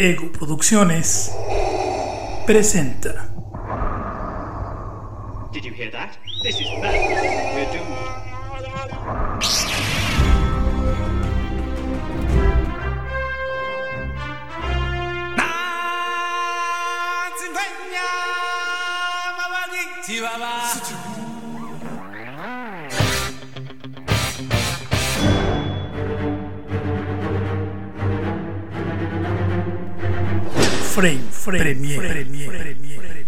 Ego Producciones presenta. Did you hear that? This is madness. We're doomed. Frame, frame, Premiere, Premiere, Premiere,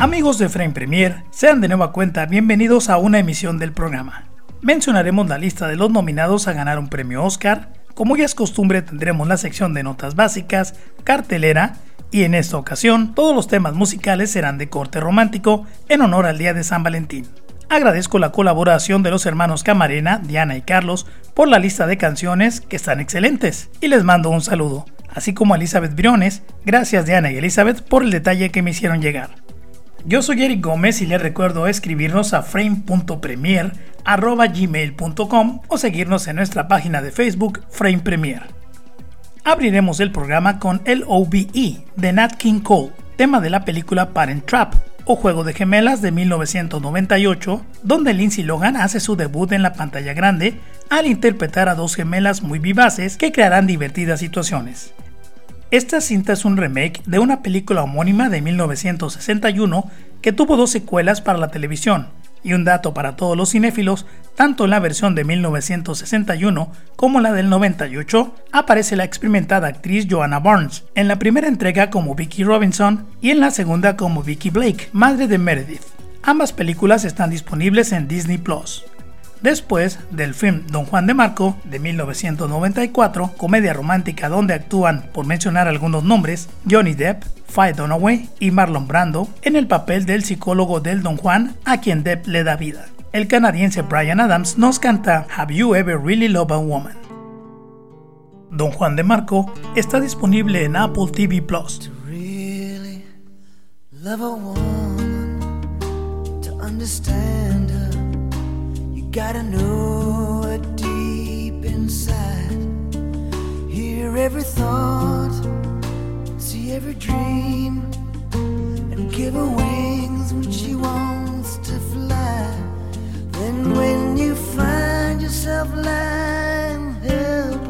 Amigos de Frame Premier, sean de nueva cuenta bienvenidos a una emisión del programa. Mencionaremos la lista de los nominados a ganar un premio Oscar. Como ya es costumbre, tendremos la sección de notas básicas, cartelera y en esta ocasión todos los temas musicales serán de corte romántico en honor al Día de San Valentín. Agradezco la colaboración de los hermanos Camarena, Diana y Carlos por la lista de canciones que están excelentes y les mando un saludo, así como a Elizabeth Briones, gracias Diana y Elizabeth por el detalle que me hicieron llegar. Yo soy Eric Gómez y les recuerdo escribirnos a frame.premier.gmail.com o seguirnos en nuestra página de Facebook Frame Premier. Abriremos el programa con el OBE de Nat King Cole, tema de la película Parent Trap, o Juego de Gemelas de 1998, donde Lindsay Logan hace su debut en la pantalla grande al interpretar a dos gemelas muy vivaces que crearán divertidas situaciones. Esta cinta es un remake de una película homónima de 1961 que tuvo dos secuelas para la televisión, y un dato para todos los cinéfilos, tanto en la versión de 1961 como la del 98, aparece la experimentada actriz Joanna Barnes, en la primera entrega como Vicky Robinson y en la segunda como Vicky Blake, madre de Meredith. Ambas películas están disponibles en Disney Plus. Después del film Don Juan de Marco de 1994, comedia romántica donde actúan, por mencionar algunos nombres, Johnny Depp, Faye Dunaway y Marlon Brando en el papel del psicólogo del Don Juan a quien Depp le da vida. El canadiense Brian Adams nos canta Have You Ever Really Loved a Woman? Don Juan de Marco está disponible en Apple TV Plus. Gotta know it deep inside. Hear every thought, see every dream, and give her wings when she wants to fly. Then when you find yourself lying helpless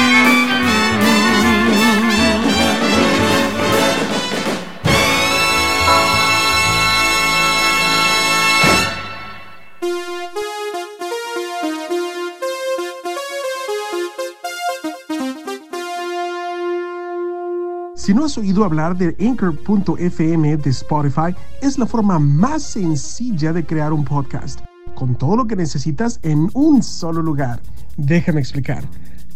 Si no has oído hablar de Anchor.fm de Spotify, es la forma más sencilla de crear un podcast, con todo lo que necesitas en un solo lugar. Déjame explicar.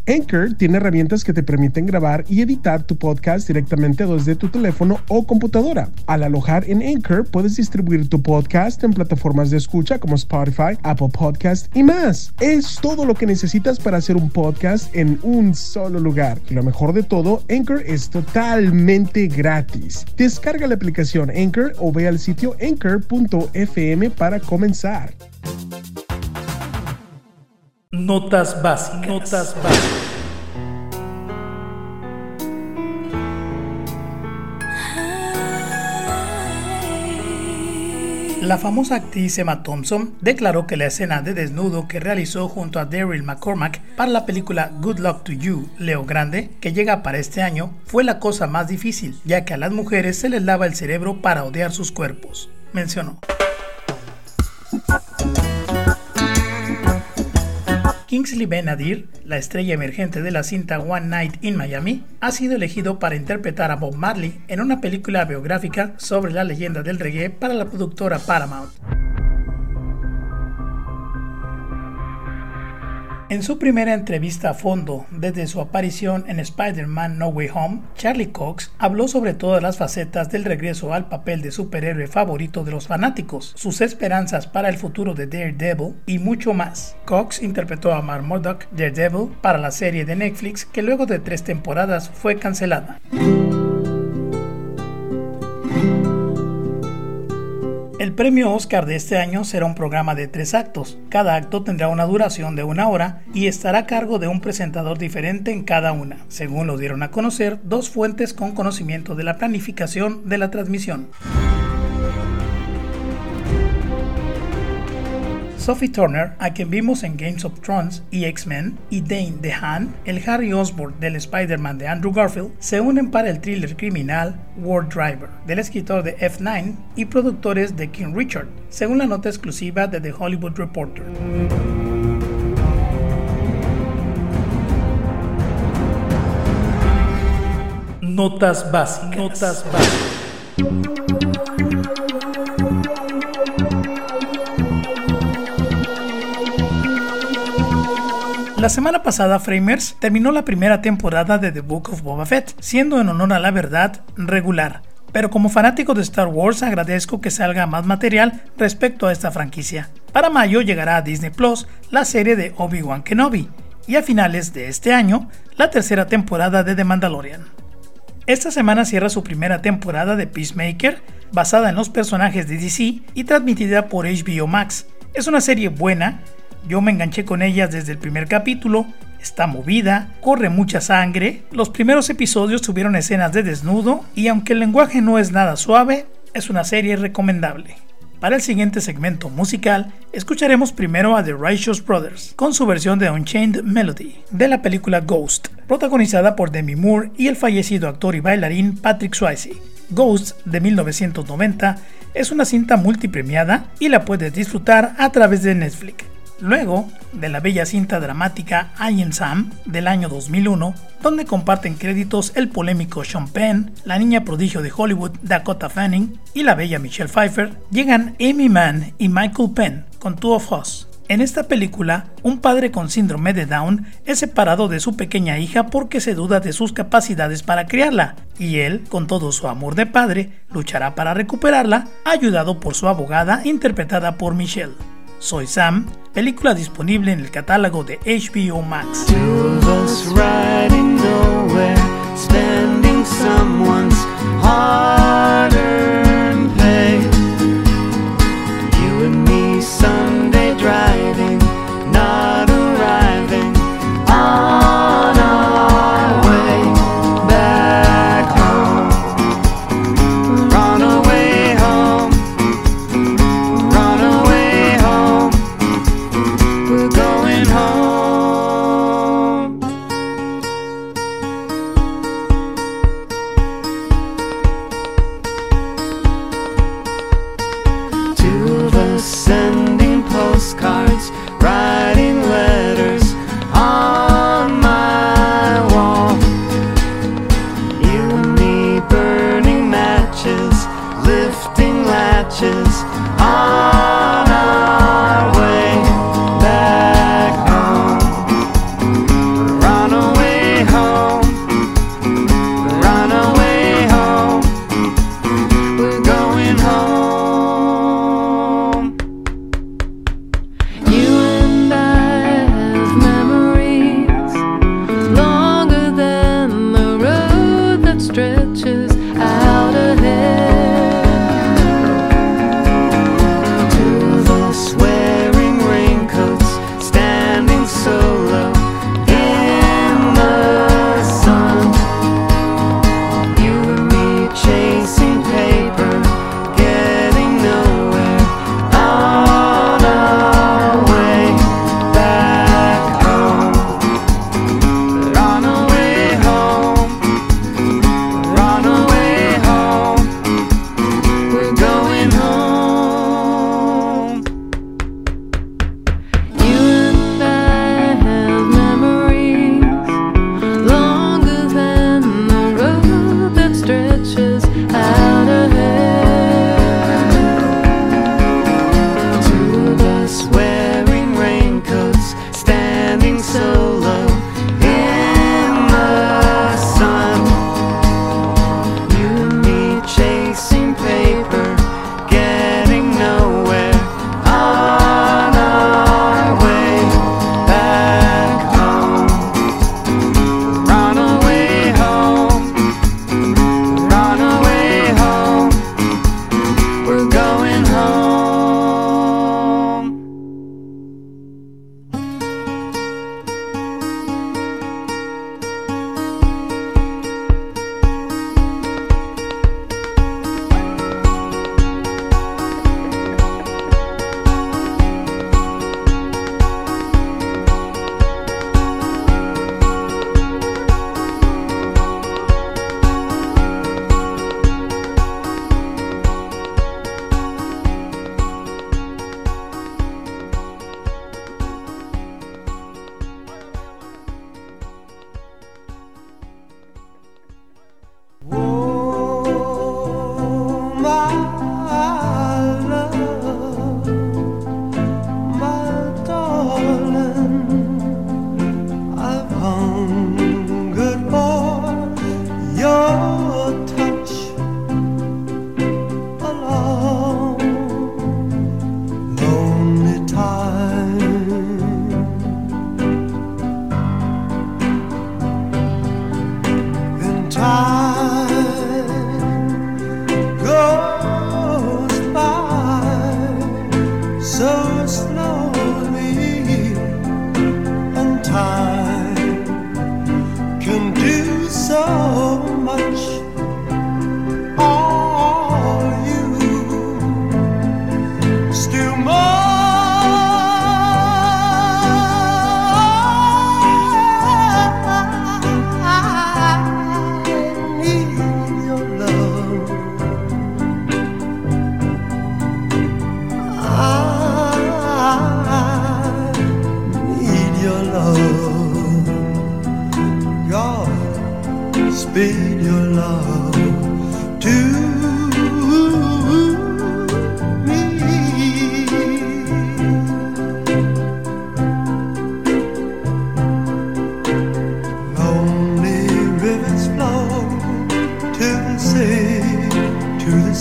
Anchor tiene herramientas que te permiten grabar y editar tu podcast directamente desde tu teléfono o computadora. Al alojar en Anchor, puedes distribuir tu podcast en plataformas de escucha como Spotify, Apple Podcast y más. Es todo lo que necesitas para hacer un podcast en un solo lugar. Y lo mejor de todo, Anchor es totalmente gratis. Descarga la aplicación Anchor o ve al sitio anchor.fm para comenzar. Notas básicas. Notas básicas. La famosa actriz Emma Thompson declaró que la escena de desnudo que realizó junto a Daryl McCormack para la película Good Luck to You, Leo Grande, que llega para este año, fue la cosa más difícil, ya que a las mujeres se les lava el cerebro para odiar sus cuerpos, mencionó. Kingsley Ben-Adir, la estrella emergente de la cinta One Night in Miami, ha sido elegido para interpretar a Bob Marley en una película biográfica sobre la leyenda del reggae para la productora Paramount. En su primera entrevista a fondo desde su aparición en Spider-Man No Way Home, Charlie Cox habló sobre todas las facetas del regreso al papel de superhéroe favorito de los fanáticos, sus esperanzas para el futuro de Daredevil y mucho más. Cox interpretó a Mark Murdock, Daredevil, para la serie de Netflix que luego de tres temporadas fue cancelada. El premio Oscar de este año será un programa de tres actos. Cada acto tendrá una duración de una hora y estará a cargo de un presentador diferente en cada una, según lo dieron a conocer dos fuentes con conocimiento de la planificación de la transmisión. Sophie Turner, a quien vimos en Games of Thrones y X-Men, y Dane DeHaan, el Harry Osborn del Spider-Man de Andrew Garfield, se unen para el thriller criminal War Driver, del escritor de F9 y productores de King Richard, según la nota exclusiva de The Hollywood Reporter. Notas básicas. Notas básicas. La semana pasada Framers terminó la primera temporada de The Book of Boba Fett, siendo en honor a la verdad regular. Pero como fanático de Star Wars agradezco que salga más material respecto a esta franquicia. Para mayo llegará a Disney Plus la serie de Obi-Wan Kenobi y a finales de este año la tercera temporada de The Mandalorian. Esta semana cierra su primera temporada de Peacemaker, basada en los personajes de DC y transmitida por HBO Max. Es una serie buena, yo me enganché con ella desde el primer capítulo, está movida, corre mucha sangre, los primeros episodios tuvieron escenas de desnudo y aunque el lenguaje no es nada suave, es una serie recomendable. Para el siguiente segmento musical, escucharemos primero a The Righteous Brothers con su versión de Unchained Melody de la película Ghost, protagonizada por Demi Moore y el fallecido actor y bailarín Patrick Swayze. Ghost de 1990 es una cinta multipremiada y la puedes disfrutar a través de Netflix. Luego de la bella cinta dramática I Am Sam del año 2001, donde comparten créditos el polémico Sean Penn, la niña prodigio de Hollywood Dakota Fanning y la bella Michelle Pfeiffer, llegan Amy Mann y Michael Penn con Two of Us. En esta película, un padre con síndrome de Down es separado de su pequeña hija porque se duda de sus capacidades para criarla, y él, con todo su amor de padre, luchará para recuperarla, ayudado por su abogada interpretada por Michelle. Soy Sam, película disponible en el catálogo de HBO Max.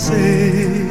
To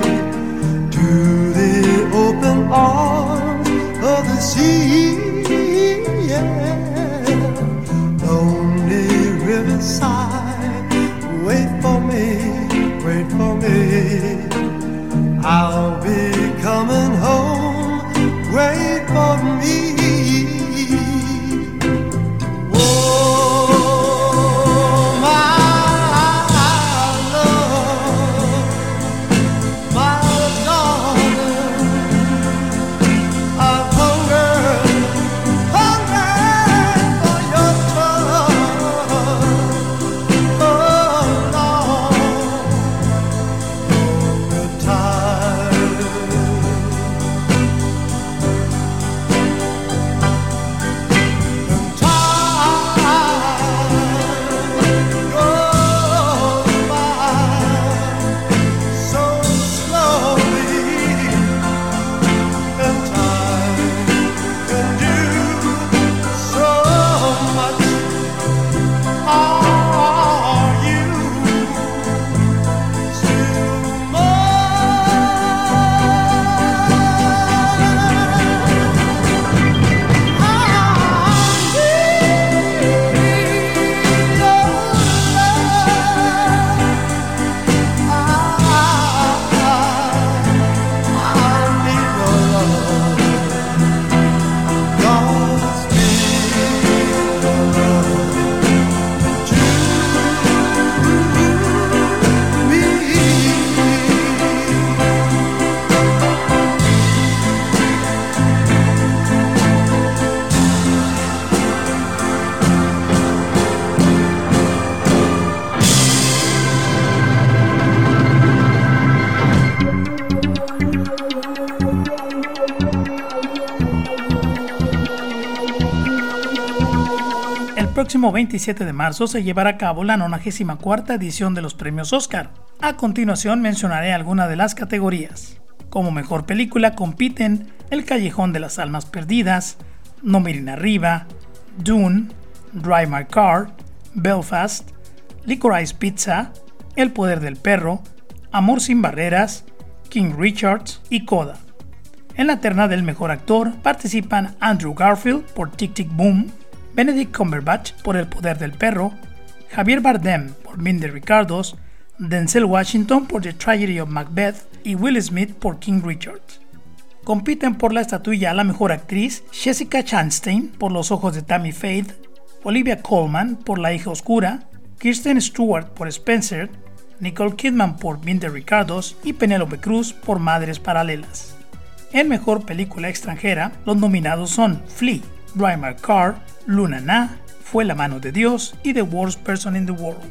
próximo 27 de marzo se llevará a cabo la 94 edición de los premios Oscar. A continuación mencionaré algunas de las categorías. Como mejor película compiten El Callejón de las Almas Perdidas, No Miren Arriba, Dune, Drive My Car, Belfast, Licorice Pizza, El Poder del Perro, Amor sin Barreras, King Richards y Coda. En la terna del mejor actor participan Andrew Garfield por Tic Tic Boom, Benedict Cumberbatch por El Poder del Perro, Javier Bardem por Mean the Ricardos, Denzel Washington por The Tragedy of Macbeth y Will Smith por King Richard. Compiten por la estatuilla a la mejor actriz Jessica Chastain por Los Ojos de Tammy Faith, Olivia Colman por La Hija Oscura, Kirsten Stewart por Spencer, Nicole Kidman por Mean the Ricardos y Penélope Cruz por Madres Paralelas. En mejor película extranjera, los nominados son Flea, Drive My Car, Luna Na, Fue la mano de Dios y The Worst Person in the World.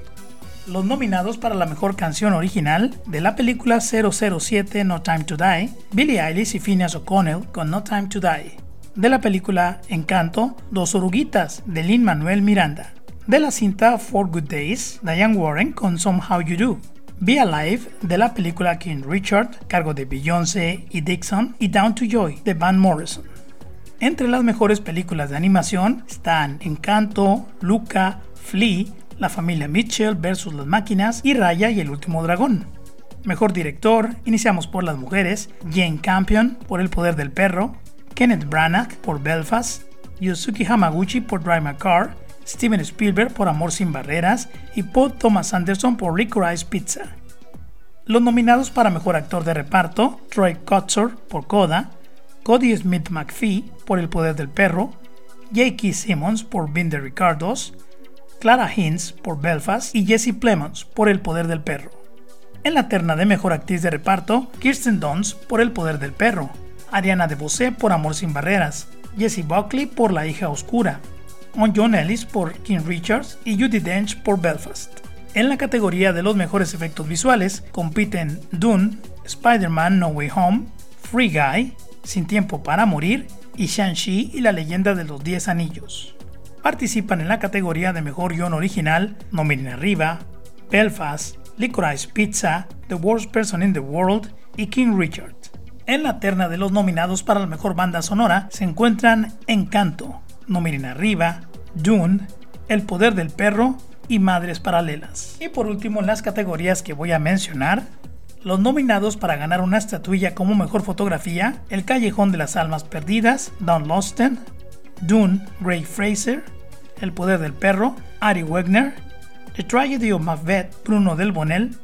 Los nominados para la mejor canción original de la película 007 No Time to Die, Billie Eilish y Phineas O'Connell con No Time to Die. De la película Encanto, Dos Oruguitas de Lin Manuel Miranda. De la cinta Four Good Days, Diane Warren con Somehow You Do. Be Alive de la película King Richard, cargo de Beyoncé y Dixon, y Down to Joy de Van Morrison. Entre las mejores películas de animación están Encanto, Luca, Flea, La familia Mitchell versus las máquinas y Raya y el último dragón. Mejor director, iniciamos por las mujeres, Jane Campion por El poder del perro, Kenneth Branagh por Belfast, Yosuke Hamaguchi por Drive My Car, Steven Spielberg por Amor sin Barreras y Paul Thomas Anderson por Licorice Pizza. Los nominados para Mejor Actor de Reparto, Troy Kotsur por Coda, Cody Smith McPhee por El Poder del Perro, J.K. Simmons por the Ricardos, Clara Hinz por Belfast y Jesse Plemons por El Poder del Perro. En la terna de Mejor Actriz de Reparto, Kirsten Dunst por El Poder del Perro, Ariana DeBose por Amor sin Barreras, Jessie Buckley por La hija oscura, John Ellis por King Richards y Judy Dench por Belfast. En la categoría de los mejores efectos visuales compiten Dune, Spider-Man No Way Home, Free Guy, Sin Tiempo para Morir y Shang-Chi y la leyenda de los Diez Anillos. Participan en la categoría de mejor guion original No Miren Arriba, Belfast, Licorice Pizza, The Worst Person in the World y King Richard. En la terna de los nominados para la mejor banda sonora se encuentran Encanto, No Miren Arriba, Dune, El Poder del Perro y Madres Paralelas. Y por último, en las categorías que voy a mencionar, los nominados para ganar una estatuilla como mejor fotografía, El Callejón de las Almas Perdidas, Don Losten, Dune, Gray Fraser, El Poder del Perro, Ari Wegner, The Tragedy of Macbeth, Bruno Del Bonel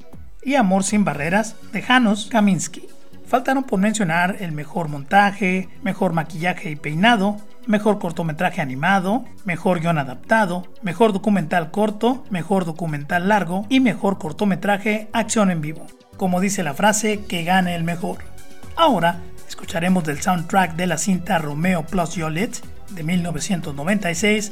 y Amor sin Barreras, de Janos Kaminski. Faltaron por mencionar el mejor montaje, mejor maquillaje y peinado, mejor cortometraje animado, mejor guion adaptado, mejor documental corto, mejor documental largo y mejor cortometraje acción en vivo. Como dice la frase, que gane el mejor. Ahora escucharemos del soundtrack de la cinta Romeo plus Juliet de 1996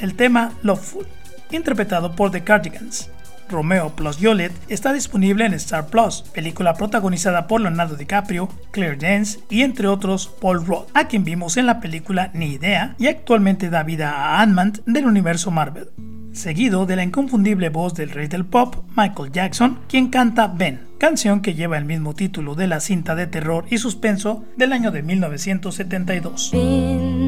el tema Loveful, interpretado por The Cardigans. Romeo plus Juliet está disponible en Star Plus, película protagonizada por Leonardo DiCaprio, Claire Danes y entre otros Paul Rudd, a quien vimos en la película Ni Idea y actualmente da vida a Ant-Man del universo Marvel. Seguido de la inconfundible voz del rey del pop, Michael Jackson, quien canta Ben, canción que lleva el mismo título de la cinta de terror y suspenso del año de 1972. been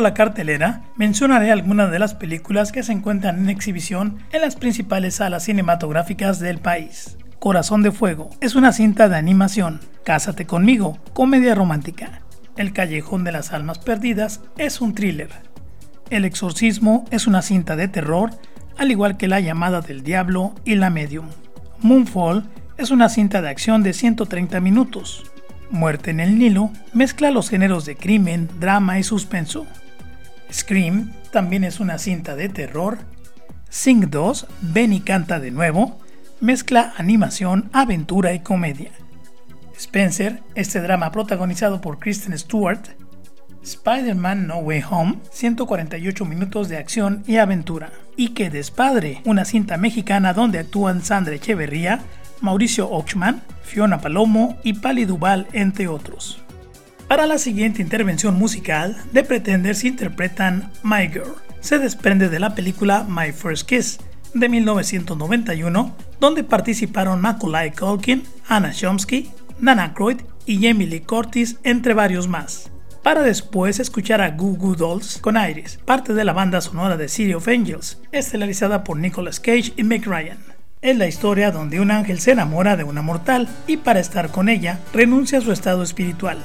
La cartelera, mencionaré algunas de las películas que se encuentran en exhibición en las principales salas cinematográficas del país. Corazón de Fuego es una cinta de animación. Cásate conmigo, comedia romántica. El Callejón de las Almas Perdidas es un thriller. El Exorcismo es una cinta de terror, al igual que La Llamada del Diablo y La Medium. Moonfall es una cinta de acción de 130 minutos. Muerte en el Nilo mezcla los géneros de crimen, drama y suspenso. Scream también es una cinta de terror. Sing 2, Ven y canta de nuevo, mezcla animación, aventura y comedia. Spencer, este drama protagonizado por Kristen Stewart. Spider-Man No Way Home, 148 minutos de acción y aventura. Y Que Despadre, una cinta mexicana donde actúan Sandra Echeverría, Mauricio Ochman, Fiona Palomo y Pali Duval, entre otros. Para la siguiente intervención musical, The Pretenders interpretan My Girl. Se desprende de la película My First Kiss de 1991, donde participaron Macaulay Culkin, Anna Chomsky, Nana Aykroyd y Jamie Lee Curtis, entre varios más. Para después escuchar a Goo Goo Dolls con Iris, parte de la banda sonora de City of Angels, estelarizada por Nicolas Cage y Meg Ryan. Es la historia donde un ángel se enamora de una mortal y para estar con ella renuncia a su estado espiritual.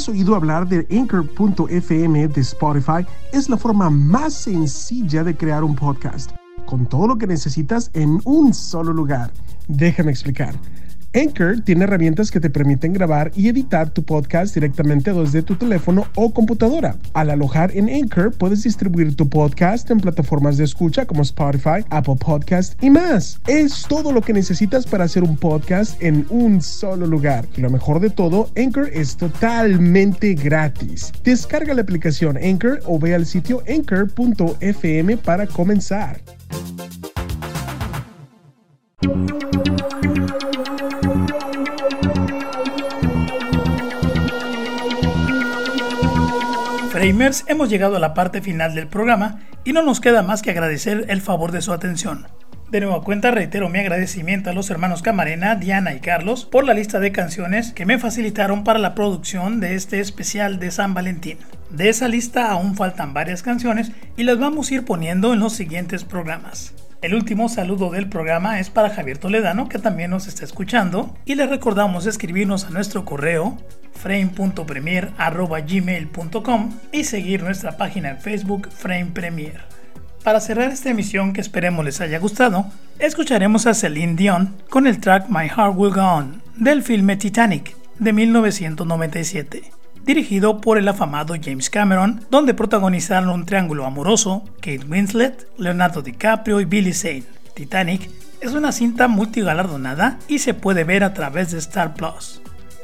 has oído hablar de Anchor.fm de Spotify, es la forma más sencilla de crear un podcast, con todo lo que necesitas en un solo lugar. Déjame explicar. Anchor tiene herramientas que te permiten grabar y editar tu podcast directamente desde tu teléfono o computadora. Al alojar en Anchor, puedes distribuir tu podcast en plataformas de escucha como Spotify, Apple Podcast y más. Es todo lo que necesitas para hacer un podcast en un solo lugar. Y lo mejor de todo, Anchor es totalmente gratis. Descarga la aplicación Anchor o ve al sitio anchor.fm para comenzar. Framers, hemos llegado a la parte final del programa y no nos queda más que agradecer el favor de su atención. De nueva cuenta reitero mi agradecimiento a los hermanos Camarena, Diana y Carlos por la lista de canciones que me facilitaron para la producción de este especial de San Valentín. De esa lista aún faltan varias canciones y las vamos a ir poniendo en los siguientes programas. El último saludo del programa es para Javier Toledano, que también nos está escuchando, y le recordamos escribirnos a nuestro correo frame.premier.gmail.com y seguir nuestra página en Facebook Frame Premier. Para cerrar esta emisión que esperemos les haya gustado, escucharemos a Celine Dion con el track My Heart Will Go On del filme Titanic de 1997, dirigido por el afamado James Cameron, donde protagonizaron un triángulo amoroso, Kate Winslet, Leonardo DiCaprio y Billy Zane. Titanic es una cinta multigalardonada y se puede ver a través de Star Plus.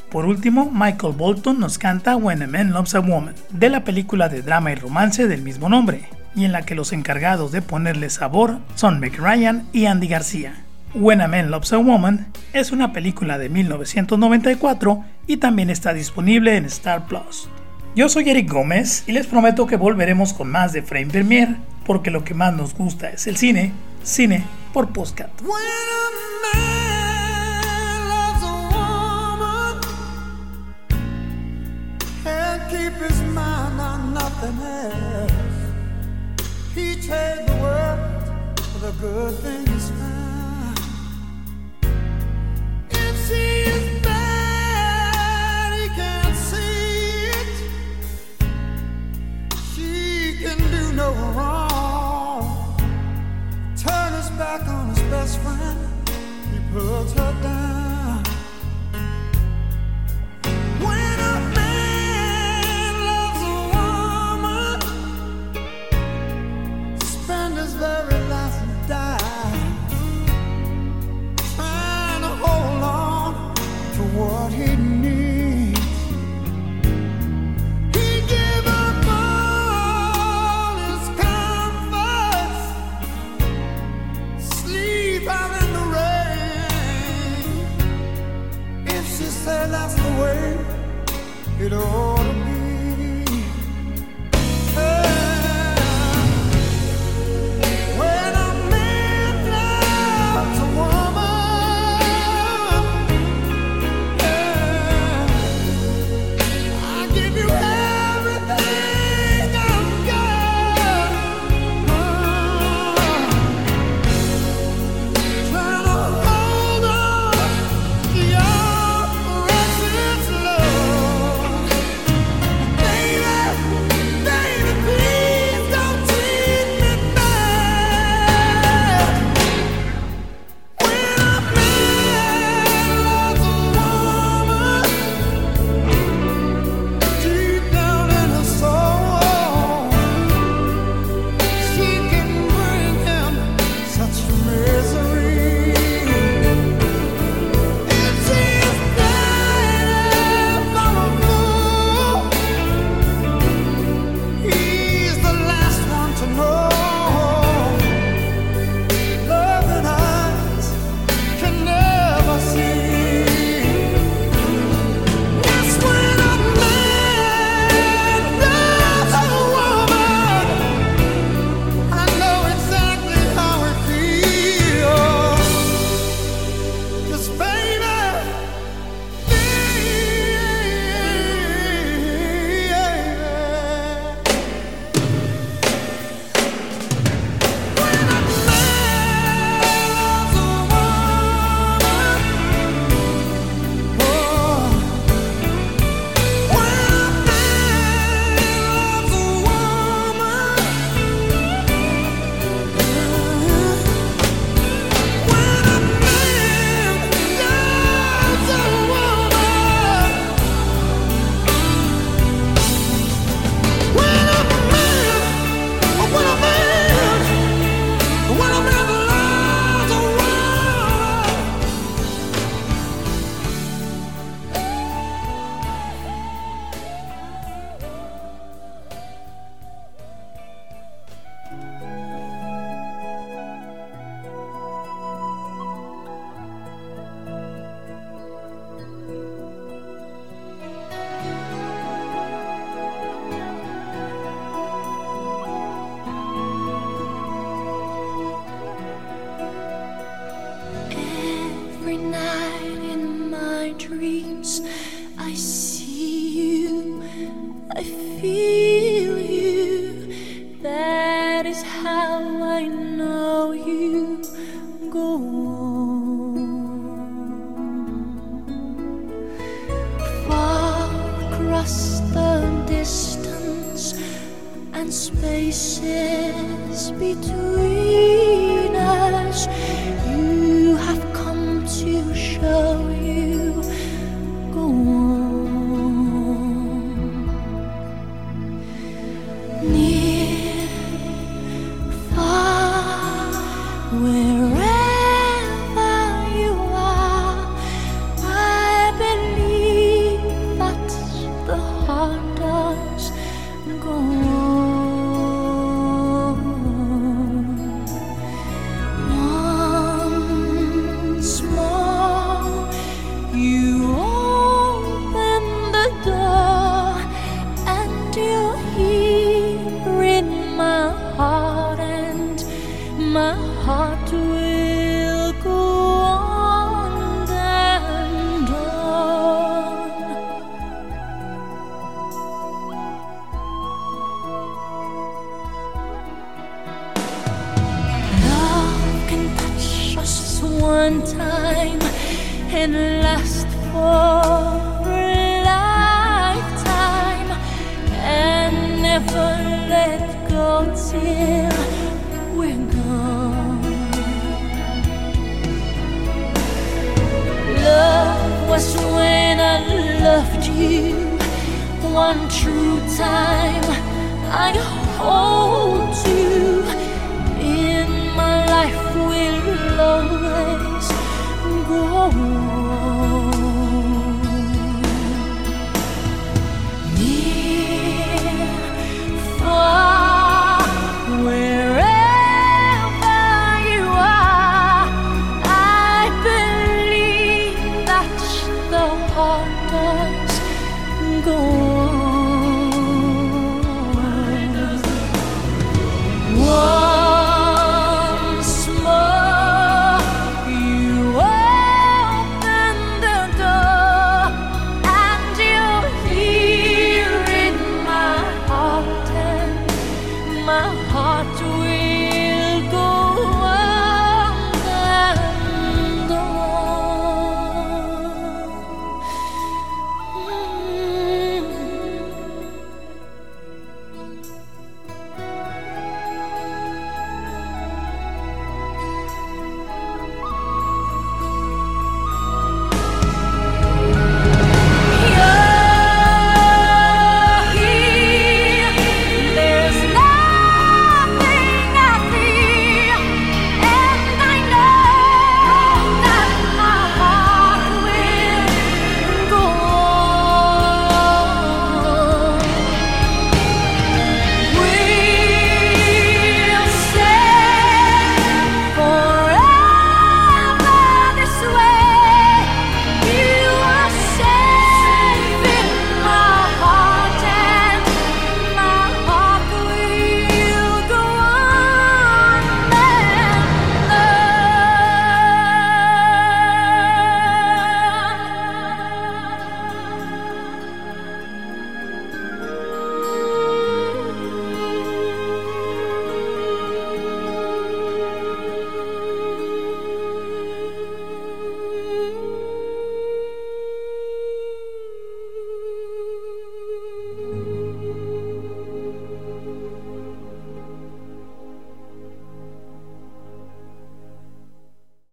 Por último, Michael Bolton nos canta When a Man Loves a Woman, de la película de drama y romance del mismo nombre, y en la que los encargados de ponerle sabor son Meg Ryan y Andy García. When a Man Loves a Woman es una película de 1994 y también está disponible en Star Plus. Yo soy Eric Gómez y les prometo que volveremos con más de Frame Premiere, porque lo que más nos gusta es el cine, cine por else. He trade the world for the